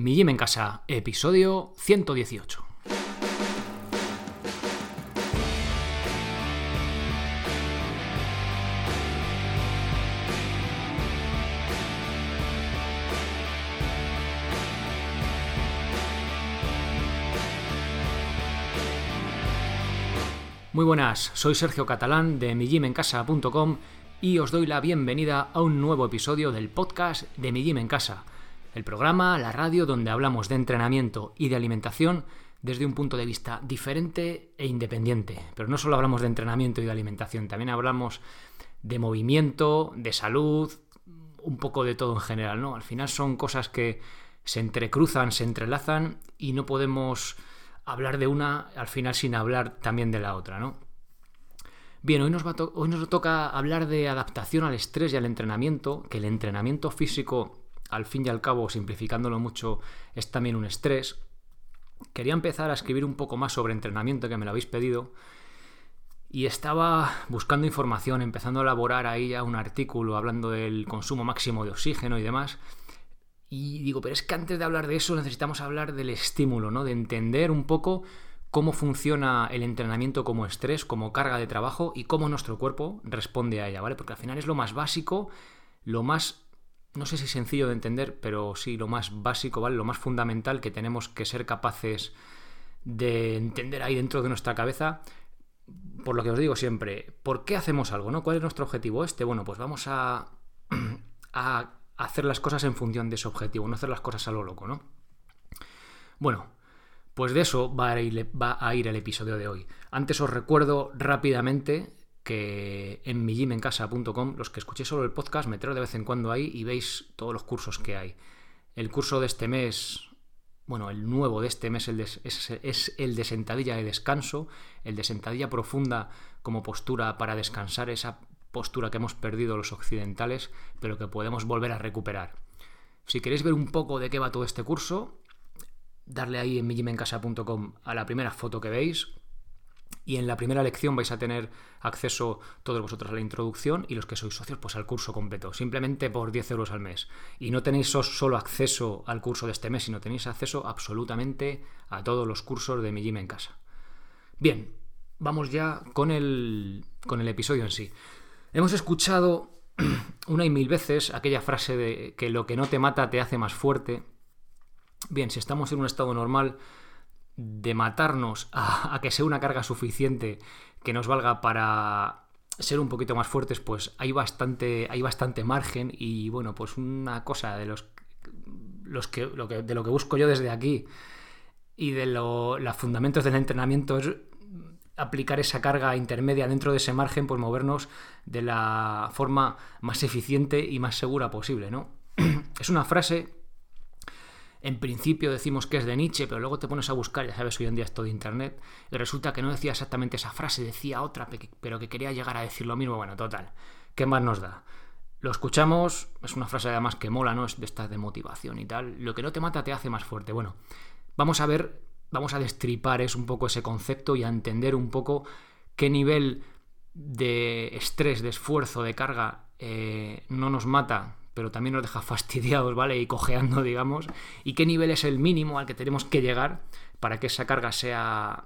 Mi Gym en Casa, episodio 118. Muy buenas, soy Sergio Catalán de migymencasa.com y os doy la bienvenida a un nuevo episodio del podcast de Mi Gym en Casa, el programa, la radio donde hablamos de entrenamiento y de alimentación desde un punto de vista diferente e independiente. Pero no solo hablamos de entrenamiento y de alimentación, también hablamos de movimiento, de salud, un poco de todo en general, ¿no? Al final son cosas que se entrecruzan, se entrelazan y no podemos hablar de una al final sin hablar también de la otra, ¿no? Bien, hoy nos, hoy nos toca hablar de adaptación al estrés y al entrenamiento, que el entrenamiento físico, al fin y al cabo, simplificándolo mucho, es también un estrés. Quería empezar a escribir un poco más sobre entrenamiento, que me lo habéis pedido, y estaba buscando información, empezando a elaborar ahí ya un artículo hablando del consumo máximo de oxígeno y demás, y digo, pero es que antes de hablar de eso necesitamos hablar del estímulo, ¿no? De entender un poco cómo funciona el entrenamiento como estrés, como carga de trabajo y cómo nuestro cuerpo responde a ella, ¿vale? Porque al final es lo más básico, lo más, no sé si sencillo de entender, pero sí lo más básico, ¿vale? Lo más fundamental que tenemos que ser capaces de entender ahí dentro de nuestra cabeza. Por lo que os digo siempre, ¿por qué hacemos algo, no? ¿Cuál es nuestro objetivo este? Bueno, pues vamos a, a hacer las cosas en función de ese objetivo, no hacer las cosas a lo loco, ¿no? Bueno, pues de eso va va a ir, el episodio de hoy. Antes os recuerdo rápidamente que en mijimencasa.com, los que escuchéis solo el podcast, meteros de vez en cuando ahí y veis todos los cursos que hay. El curso de este mes, bueno, el nuevo de este mes es, es, el de sentadilla de descanso, el de sentadilla profunda como postura para descansar, esa postura que hemos perdido los occidentales, pero que podemos volver a recuperar. Si queréis ver un poco de qué va todo este curso, darle ahí en mijimencasa.com a la primera foto que veis. Y en la primera lección vais a tener acceso todos vosotros a la introducción y los que sois socios pues al curso completo, simplemente por 10 euros al mes. Y no tenéis solo acceso al curso de este mes, sino tenéis acceso absolutamente a todos los cursos de mi gym en casa. Bien, vamos ya con el, con el episodio en sí. Hemos escuchado una y mil veces aquella frase de que lo que no te mata te hace más fuerte. Bien, si estamos en un estado normal, de matarnos a, que sea una carga suficiente que nos valga para ser un poquito más fuertes, pues hay bastante, hay bastante margen. Y bueno, pues una cosa de los, los que, lo que, de lo que busco yo desde aquí y de los fundamentos del entrenamiento es aplicar esa carga intermedia dentro de ese margen, pues movernos de la forma más eficiente y más segura posible, ¿no? es una frase, en principio decimos que es de Nietzsche, pero luego te pones a buscar, ya sabes, hoy en día es todo internet, y resulta que no decía exactamente esa frase, decía otra, pero que quería llegar a decir lo mismo, bueno, total, ¿qué más nos da? Lo escuchamos, es una frase además que mola, ¿no? Es de estas de motivación y tal. Lo que no te mata te hace más fuerte. Bueno, vamos a ver vamos a destripar es un poco ese concepto y a entender un poco qué nivel de estrés, de esfuerzo, de carga eh, no nos mata, pero también nos deja fastidiados, ¿vale? Y cojeando, digamos, y qué nivel es el mínimo al que tenemos que llegar para que esa carga sea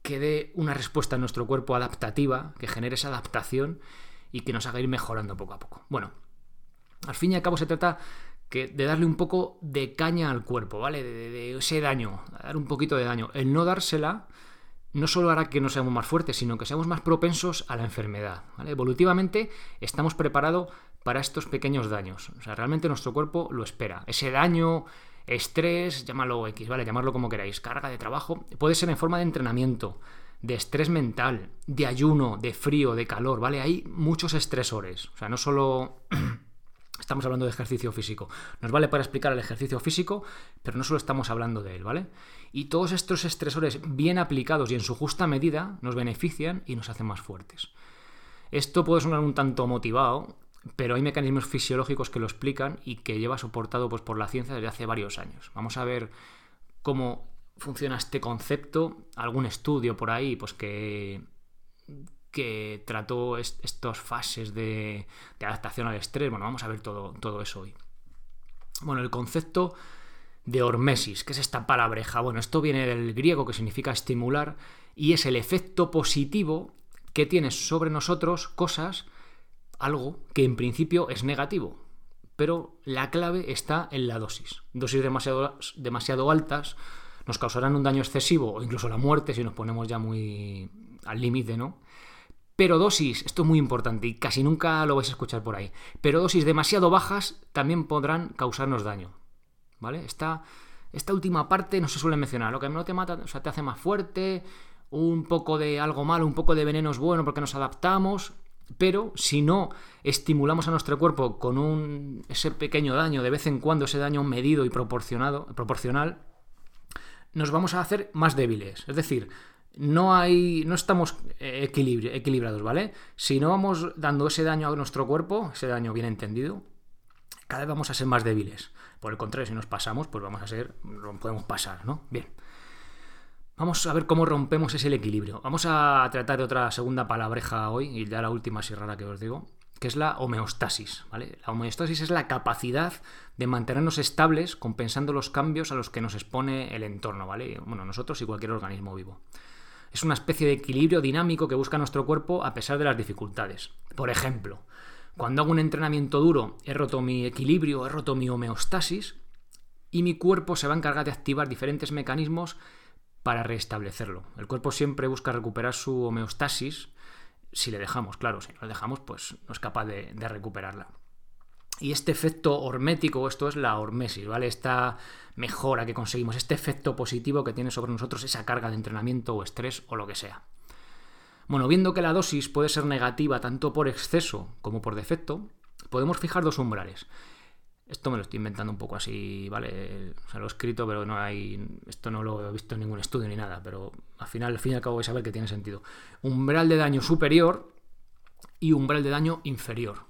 que dé una respuesta en nuestro cuerpo adaptativa, que genere esa adaptación y que nos haga ir mejorando poco a poco. Bueno, al fin y al cabo se trata de darle un poco de caña al cuerpo, ¿vale? De, ese daño, dar un poquito de daño. El no dársela no solo hará que no seamos más fuertes, sino que seamos más propensos a la enfermedad. Evolutivamente estamos preparados para estos pequeños daños. O sea, realmente nuestro cuerpo lo espera. Ese daño, estrés, llámalo X, ¿vale? Llamarlo como queráis, carga de trabajo, puede ser en forma de entrenamiento, de estrés mental, de ayuno, de frío, de calor, ¿vale? Hay muchos estresores. O sea, no solo Estamos hablando de ejercicio físico. Nos vale para explicar el ejercicio físico, pero no solo estamos hablando de él, ¿vale? Y todos estos estresores bien aplicados y en su justa medida nos benefician y nos hacen más fuertes. Esto puede sonar un tanto motivado, pero hay mecanismos fisiológicos que lo explican y que lleva soportado pues, por la ciencia desde hace varios años. Vamos a ver cómo funciona este concepto, algún estudio por ahí, pues que que trató estas fases de, adaptación al estrés. Bueno, vamos a ver todo, todo eso hoy. Bueno, el concepto de hormesis. ¿Qué es esta palabreja? Bueno, esto viene del griego que significa estimular y es el efecto positivo que tiene sobre nosotros cosas, algo que en principio es negativo. Pero la clave está en la dosis. Dosis demasiado, demasiado altas nos causarán un daño excesivo o incluso la muerte si nos ponemos ya muy al límite, ¿no? Pero dosis, esto es muy importante y casi nunca lo vais a escuchar por ahí, pero dosis demasiado bajas también podrán causarnos daño. ¿Vale? Esta, esta última parte no se suele mencionar. Lo que no te mata, o sea, te hace más fuerte, un poco de algo malo, un poco de veneno es bueno porque nos adaptamos, pero si no estimulamos a nuestro cuerpo con un, ese pequeño daño, de vez en cuando ese daño medido y proporcionado, proporcional, nos vamos a hacer más débiles. Es decir, no hay. no estamos equilibrados, ¿vale? Si no vamos dando ese daño a nuestro cuerpo, ese daño bien entendido, cada vez vamos a ser más débiles. Por el contrario, si nos pasamos, pues vamos a ser. podemos pasar, ¿no? Bien. Vamos a ver cómo rompemos ese equilibrio. Vamos a tratar de otra segunda palabreja hoy, y ya la última así rara que os digo, que es la homeostasis. ¿vale? La homeostasis es la capacidad de mantenernos estables compensando los cambios a los que nos expone el entorno, ¿vale? Bueno, nosotros y cualquier organismo vivo. Es una especie de equilibrio dinámico que busca nuestro cuerpo a pesar de las dificultades. Por ejemplo, cuando hago un entrenamiento duro, he roto mi equilibrio, he roto mi homeostasis y mi cuerpo se va a encargar de activar diferentes mecanismos para restablecerlo. El cuerpo siempre busca recuperar su homeostasis si le dejamos, claro, si no le dejamos, pues no es capaz de, de recuperarla. Y este efecto hormético, esto es la hormesis, ¿vale? Esta mejora que conseguimos, este efecto positivo que tiene sobre nosotros esa carga de entrenamiento o estrés o lo que sea. Bueno, viendo que la dosis puede ser negativa tanto por exceso como por defecto, podemos fijar dos umbrales. Esto me lo estoy inventando un poco así, ¿vale? O sea, lo he escrito, pero no hay. Esto no lo he visto en ningún estudio ni nada, pero al final, al fin y al cabo, vais a ver que tiene sentido. Umbral de daño superior y umbral de daño inferior.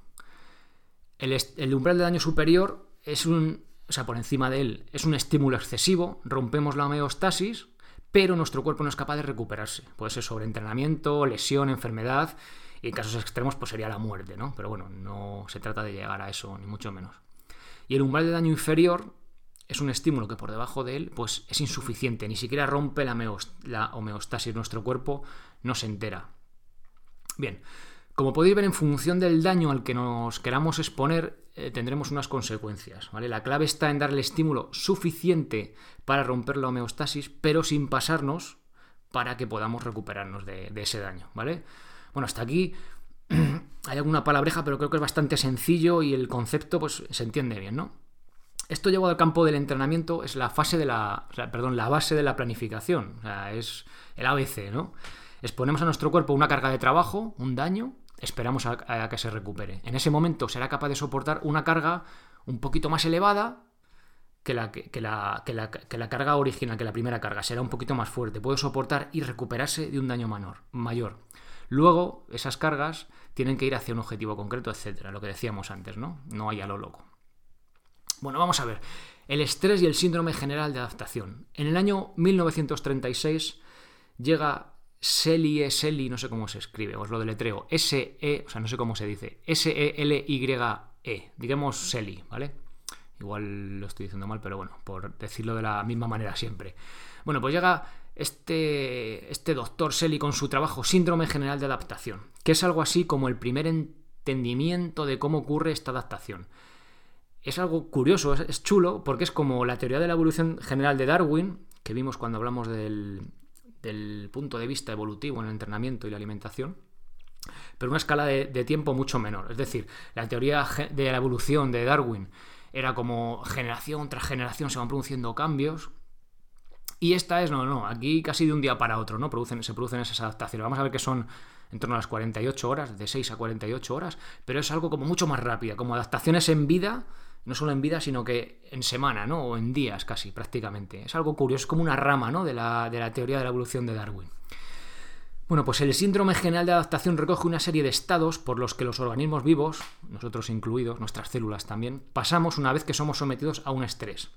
El, umbral de daño superior es un, o sea, por encima de él, es un estímulo excesivo, rompemos la homeostasis, pero nuestro cuerpo no es capaz de recuperarse. Puede ser sobreentrenamiento, lesión, enfermedad, y en casos extremos pues sería la muerte, ¿no? Pero bueno, no se trata de llegar a eso, ni mucho menos. Y el umbral de daño inferior es un estímulo que por debajo de él pues es insuficiente, ni siquiera rompe la, homeostasis, nuestro cuerpo no se entera. Bien, como podéis ver, en función del daño al que nos queramos exponer, eh, tendremos unas consecuencias. ¿vale? La clave está en darle estímulo suficiente para romper la homeostasis, pero sin pasarnos para que podamos recuperarnos de, ese daño. ¿vale? Bueno, hasta aquí hay alguna palabreja, pero creo que es bastante sencillo y el concepto pues, se entiende bien, ¿no? Esto llevado al campo del entrenamiento es la fase de la, perdón, la base de la planificación, o sea, es el ABC, ¿no? Exponemos a nuestro cuerpo una carga de trabajo, un daño, esperamos a, que se recupere. En ese momento será capaz de soportar una carga un poquito más elevada que la, que, la, que, la, carga original, que la primera carga. Será un poquito más fuerte. Puede soportar y recuperarse de un daño menor, mayor. Luego, esas cargas tienen que ir hacia un objetivo concreto, etcétera. Lo que decíamos antes, ¿no? No hay a lo loco. Bueno, vamos a ver. El estrés y el síndrome general de adaptación. En el año 1936 llega Seli, Seli, no sé cómo se escribe, os lo deletreo, S-E, o sea, no sé cómo se dice, S-E-L-Y-E, digamos Seli, ¿vale? Igual lo estoy diciendo mal, pero bueno, por decirlo de la misma manera siempre. Bueno, pues llega este, este doctor Seli con su trabajo Síndrome General de Adaptación, que es algo así como el primer entendimiento de cómo ocurre esta adaptación. Es algo curioso, es chulo, porque es como la teoría de la evolución general de Darwin, que vimos cuando hablamos del, del punto de vista evolutivo en el entrenamiento y la alimentación, pero una escala de, tiempo mucho menor. Es decir, la teoría de la evolución de Darwin era como generación tras generación se van produciendo cambios. Y esta es, no, no, aquí casi de un día para otro, ¿no? Producen, se producen esas adaptaciones. Vamos a ver que son en torno a las 48 horas, de 6 a 48 horas, pero es algo como mucho más rápida, como adaptaciones en vida no solo en vida, sino que en semana, ¿no? O en días casi, prácticamente. Es algo curioso, es como una rama, ¿no? De la, de la teoría de la evolución de Darwin. Bueno, pues el síndrome general de adaptación recoge una serie de estados por los que los organismos vivos, nosotros incluidos, nuestras células también, pasamos una vez que somos sometidos a un estrés.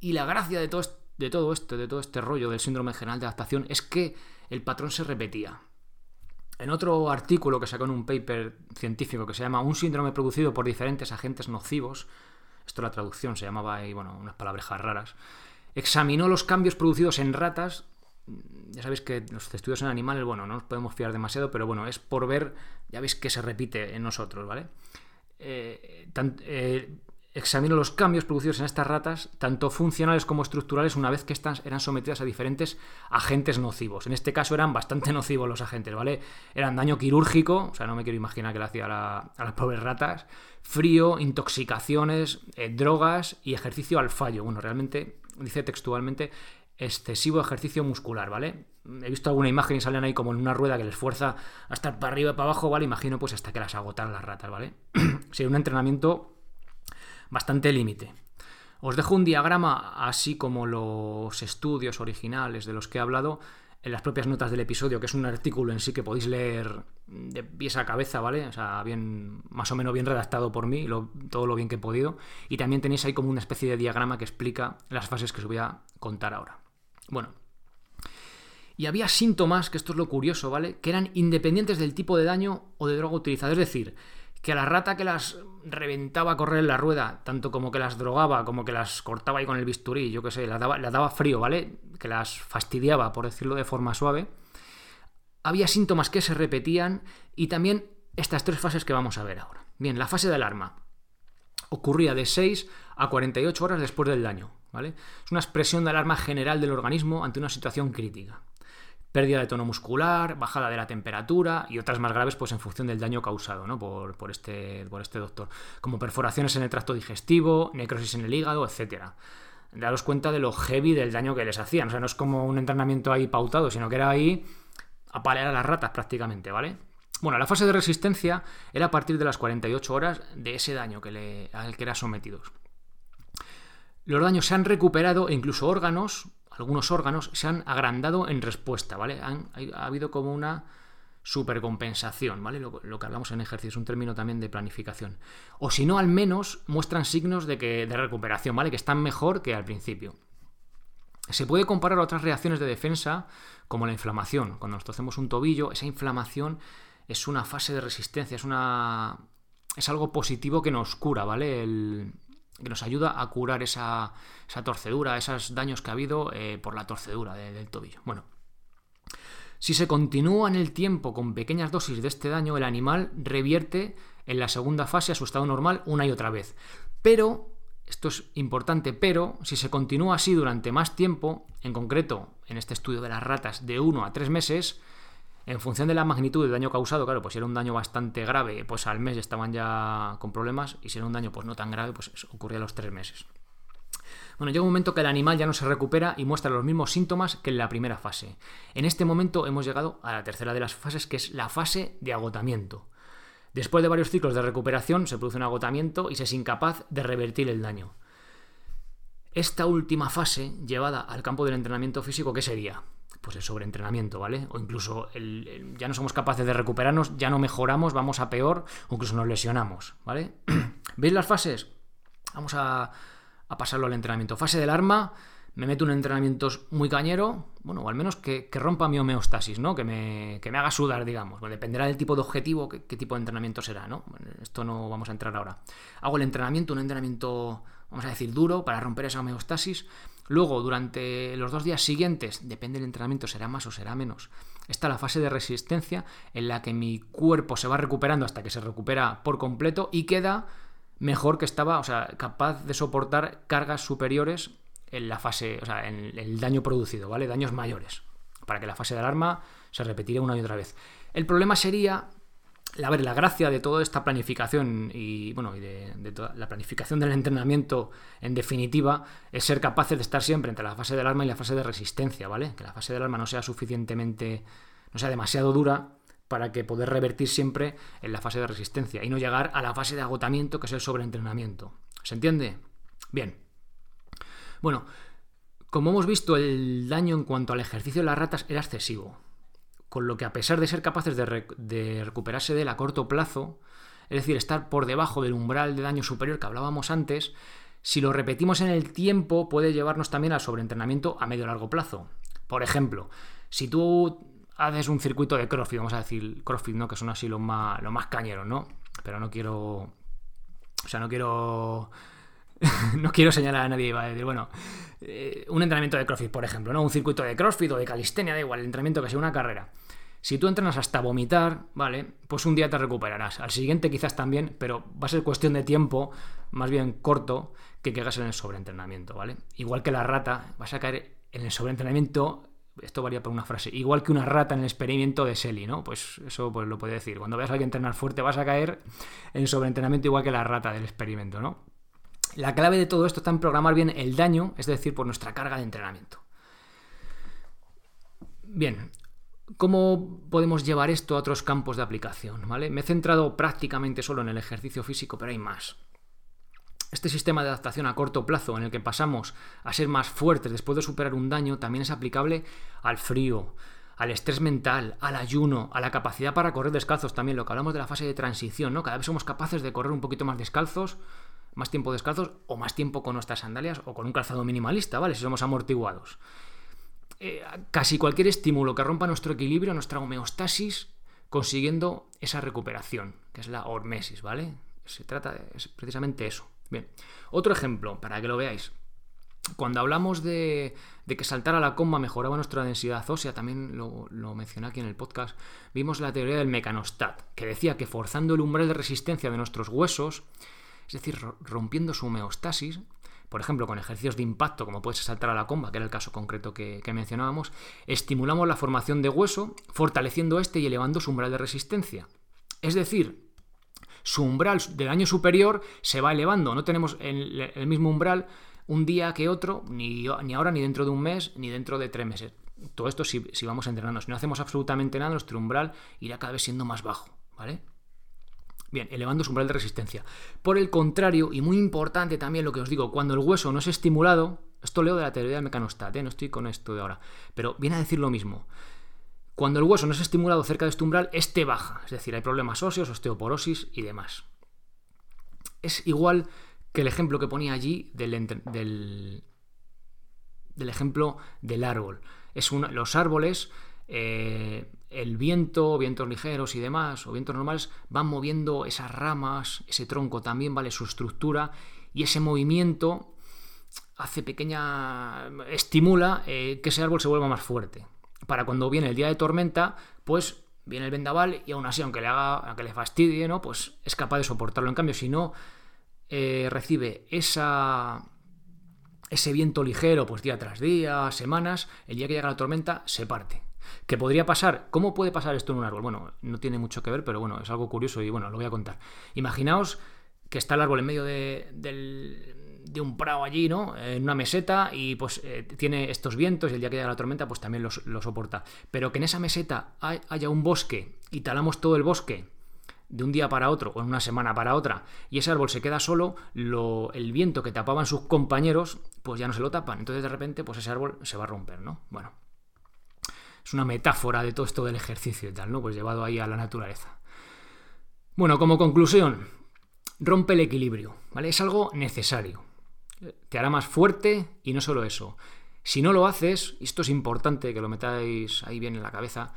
Y la gracia de todo, esto, de todo este rollo del síndrome general de adaptación, es que el patrón se repetía. En otro artículo que sacó en un paper científico que se llama Un síndrome producido por diferentes agentes nocivos, esto la traducción se llamaba ahí, bueno, unas palabras raras, examinó los cambios producidos en ratas. Ya sabéis que los estudios en animales, bueno, no nos podemos fiar demasiado, pero bueno, es por ver, ya veis que se repite en nosotros, ¿vale? Eh, eh, examinó los cambios producidos en estas ratas, tanto funcionales como estructurales, una vez que estas eran sometidas a diferentes agentes nocivos. En este caso eran bastante nocivos los agentes, ¿vale? Eran daño quirúrgico, o sea, no me quiero imaginar que le hacía a, las pobres ratas, frío, intoxicaciones, eh, drogas y ejercicio al fallo. Bueno, realmente, dice textualmente, excesivo ejercicio muscular, ¿vale? He visto alguna imagen y salen ahí como en una rueda que les fuerza a estar para arriba y para abajo, ¿vale? Imagino pues hasta que las agotan las ratas, ¿vale? Sería un entrenamiento bastante límite. Os dejo un diagrama, así como los estudios originales de los que he hablado, en las propias notas del episodio, que es un artículo en sí que podéis leer de pies a cabeza, ¿vale? O sea, bien, más o menos bien redactado por mí, todo lo bien que he podido. Y también tenéis ahí como una especie de diagrama que explica las fases que os voy a contar ahora. Bueno. Y había síntomas, que esto es lo curioso, ¿vale? Que eran independientes del tipo de daño o de droga utilizada. Es decir, que a la rata que las reventaba a correr en la rueda, tanto como que las drogaba, como que las cortaba ahí con el bisturí, yo qué sé, las daba, daba frío, ¿vale? Que las fastidiaba, por decirlo de forma suave. Había síntomas que se repetían y también estas tres fases que vamos a ver ahora. Bien, la fase de alarma ocurría de 6 a 48 horas después del daño, ¿vale? Es una expresión de alarma general del organismo ante una situación crítica pérdida de tono muscular, bajada de la temperatura y otras más graves pues en función del daño causado ¿no? por, este, este doctor, como perforaciones en el tracto digestivo, necrosis en el hígado, etc. Daros cuenta de lo heavy del daño que les hacían, o sea, no es como un entrenamiento ahí pautado, sino que era ahí a palear a las ratas prácticamente, ¿vale? Bueno, la fase de resistencia era a partir de las 48 horas de ese daño que le, al que eran sometidos. Los daños se han recuperado e incluso órganos algunos órganos se han agrandado en respuesta, ¿vale? ha habido como una supercompensación, ¿vale? Lo, que hablamos en ejercicio es un término también de planificación. O si no, al menos muestran signos de, que, de recuperación, ¿vale? Que están mejor que al principio. Se puede comparar a otras reacciones de defensa, como la inflamación. Cuando nos tocemos un tobillo, esa inflamación es una fase de resistencia, es una. es algo positivo que nos cura, ¿vale? El, que nos ayuda a curar esa, torcedura, esos daños que ha habido eh, por la torcedura del tobillo. Bueno, si se continúa en el tiempo con pequeñas dosis de este daño, el animal revierte en la segunda fase a su estado normal una y otra vez. Pero, esto es importante, pero si se continúa así durante más tiempo, en concreto en este estudio de las ratas de 1 a 3 meses, en función de la magnitud del daño causado, claro, pues si era un daño bastante grave, pues al mes estaban ya con problemas, y si era un daño pues no tan grave, pues ocurría a los tres meses. Bueno, llega un momento que el animal ya no se recupera y muestra los mismos síntomas que en la primera fase. En este momento hemos llegado a la tercera de las fases, que es la fase de agotamiento. Después de varios ciclos de recuperación se produce un agotamiento y se es incapaz de revertir el daño. Esta última fase, llevada al campo del entrenamiento físico, ¿qué sería? Pues el sobreentrenamiento, ¿vale? O incluso ya no somos capaces de recuperarnos, ya no mejoramos, vamos a peor, o incluso nos lesionamos, ¿vale? ¿Veis las fases? Vamos a, pasarlo al entrenamiento. Fase del arma, me meto un entrenamiento muy cañero, bueno, o al menos que, rompa mi homeostasis, ¿no? Que me, me, haga sudar, digamos. dependerá del tipo de objetivo, qué, tipo de entrenamiento será, ¿no? esto no vamos a entrar ahora. Hago el entrenamiento, un entrenamiento, vamos a decir, duro para romper esa homeostasis Luego, durante los dos días siguientes, depende del entrenamiento, será más o será menos, está la fase de resistencia en la que mi cuerpo se va recuperando hasta que se recupera por completo y queda mejor que estaba, o sea, capaz de soportar cargas superiores en la fase, o sea, en el daño producido, ¿vale? Daños mayores, para que la fase de alarma se repetiera una y otra vez. El problema sería la gracia de toda esta planificación y bueno, y de, toda la planificación del entrenamiento, en definitiva, es ser capaces de estar siempre entre la fase del arma y la fase de resistencia, ¿vale? Que la fase del arma no sea suficientemente, no sea demasiado dura para que poder revertir siempre en la fase de resistencia y no llegar a la fase de agotamiento que es el sobreentrenamiento. ¿Se entiende? Bien. Bueno, como hemos visto, el daño en cuanto al ejercicio de las ratas era excesivo con lo que a pesar de ser capaces de, recuperarse de él a corto plazo, es decir, estar por debajo del umbral de daño superior que hablábamos antes, si lo repetimos en el tiempo puede llevarnos también al sobreentrenamiento a medio largo plazo. Por ejemplo, si tú haces un circuito de CrossFit, vamos a decir CrossFit, ¿no? Que son así los más, los más cañeros, ¿no? Pero no quiero. O sea, no quiero no quiero señalar a nadie, va a decir, bueno, eh, un entrenamiento de CrossFit, por ejemplo, ¿no? Un circuito de CrossFit o de calistenia, da igual, el entrenamiento que sea una carrera. Si tú entrenas hasta vomitar, ¿vale? Pues un día te recuperarás. Al siguiente quizás también, pero va a ser cuestión de tiempo, más bien corto, que caigas en el sobreentrenamiento, ¿vale? Igual que la rata, vas a caer en el sobreentrenamiento esto varía por una frase, igual que una rata en el experimento de Selly, ¿no? Pues eso pues, lo puede decir. Cuando veas a alguien entrenar fuerte vas a caer en sobreentrenamiento igual que la rata del experimento, ¿no? La clave de todo esto está en programar bien el daño, es decir, por nuestra carga de entrenamiento. Bien, ¿cómo podemos llevar esto a otros campos de aplicación? ¿vale? Me he centrado prácticamente solo en el ejercicio físico, pero hay más. Este sistema de adaptación a corto plazo en el que pasamos a ser más fuertes después de superar un daño también es aplicable al frío, al estrés mental, al ayuno, a la capacidad para correr descalzos también, lo que hablamos de la fase de transición, ¿no? Cada vez somos capaces de correr un poquito más descalzos más tiempo descalzos o más tiempo con nuestras sandalias o con un calzado minimalista, ¿vale? Si somos amortiguados. Eh, casi cualquier estímulo que rompa nuestro equilibrio, nuestra homeostasis, consiguiendo esa recuperación, que es la hormesis, ¿vale? Se trata de es precisamente eso. Bien, otro ejemplo, para que lo veáis. Cuando hablamos de, que saltar a la comba mejoraba nuestra densidad ósea, también lo, lo, mencioné aquí en el podcast, vimos la teoría del mecanostat, que decía que forzando el umbral de resistencia de nuestros huesos, es decir, rompiendo su homeostasis, por ejemplo, con ejercicios de impacto, como puede saltar a la comba, que era el caso concreto que, mencionábamos, estimulamos la formación de hueso, fortaleciendo este y elevando su umbral de resistencia. Es decir, su umbral del año superior se va elevando, no tenemos el, mismo umbral un día que otro, ni, ni, ahora, ni dentro de un mes, ni dentro de tres meses. Todo esto si, si vamos entrenando. Si no hacemos absolutamente nada, nuestro umbral irá cada vez siendo más bajo, ¿vale? Bien, elevando su umbral de resistencia. Por el contrario, y muy importante también lo que os digo, cuando el hueso no es estimulado, esto leo de la teoría del mecanostat, ¿eh? no estoy con esto de ahora, pero viene a decir lo mismo. Cuando el hueso no es estimulado cerca de este umbral, este baja, es decir, hay problemas óseos, osteoporosis y demás. Es igual que el ejemplo que ponía allí del, del, ejemplo del árbol. Es los árboles eh, el viento, vientos ligeros y demás, o vientos normales, van moviendo esas ramas, ese tronco también, ¿vale? Su estructura, y ese movimiento hace pequeña. estimula eh, que ese árbol se vuelva más fuerte. Para cuando viene el día de tormenta, pues viene el vendaval y aún así, aunque le haga, aunque le fastidie, ¿no? Pues es capaz de soportarlo. En cambio, si no eh, recibe esa. ese viento ligero, pues día tras día, semanas, el día que llega la tormenta, se parte. ¿Qué podría pasar? ¿Cómo puede pasar esto en un árbol? Bueno, no tiene mucho que ver, pero bueno, es algo curioso y bueno, lo voy a contar. Imaginaos que está el árbol en medio de, un prado allí, ¿no? En una meseta y pues eh, tiene estos vientos y el día que llega la tormenta pues también lo soporta. Pero que en esa meseta haya un bosque y talamos todo el bosque de un día para otro o en una semana para otra y ese árbol se queda solo, el viento que tapaban sus compañeros pues ya no se lo tapan. Entonces de repente pues ese árbol se va a romper, ¿no? Bueno, es una metáfora de todo esto del ejercicio y tal, ¿no? Pues llevado ahí a la naturaleza. Bueno, como conclusión, rompe el equilibrio, ¿vale? Es algo necesario. Te hará más fuerte y no solo eso. Si no lo haces, y esto es importante que lo metáis ahí bien en la cabeza,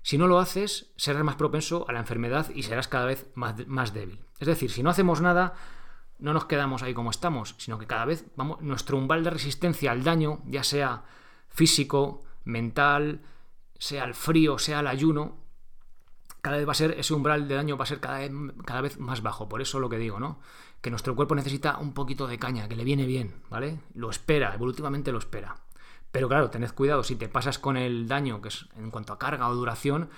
si no lo haces, serás más propenso a la enfermedad y serás cada vez más, más débil. Es decir, si no hacemos nada, no nos quedamos ahí como estamos, sino que cada vez vamos, nuestro umbral de resistencia al daño, ya sea físico, mental, sea el frío, sea el ayuno, cada vez va a ser, ese umbral de daño va a ser cada vez, cada vez más bajo. Por eso lo que digo, ¿no? Que nuestro cuerpo necesita un poquito de caña, que le viene bien, ¿vale? Lo espera, evolutivamente lo espera. Pero claro, tened cuidado, si te pasas con el daño, que es en cuanto a carga o duración,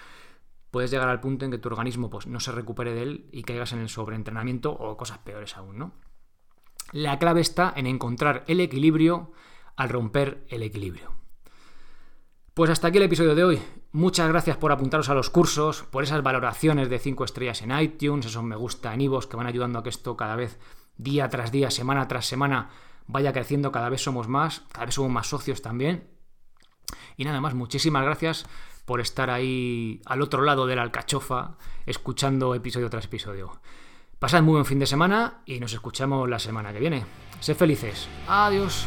puedes llegar al punto en que tu organismo pues, no se recupere de él y caigas en el sobreentrenamiento o cosas peores aún, ¿no? La clave está en encontrar el equilibrio al romper el equilibrio. Pues hasta aquí el episodio de hoy. Muchas gracias por apuntaros a los cursos, por esas valoraciones de 5 estrellas en iTunes, esos me gusta en iVoox que van ayudando a que esto cada vez, día tras día, semana tras semana, vaya creciendo, cada vez somos más, cada vez somos más socios también. Y nada más, muchísimas gracias por estar ahí al otro lado de la alcachofa, escuchando episodio tras episodio. Pasad muy buen fin de semana y nos escuchamos la semana que viene. Sed felices. Adiós.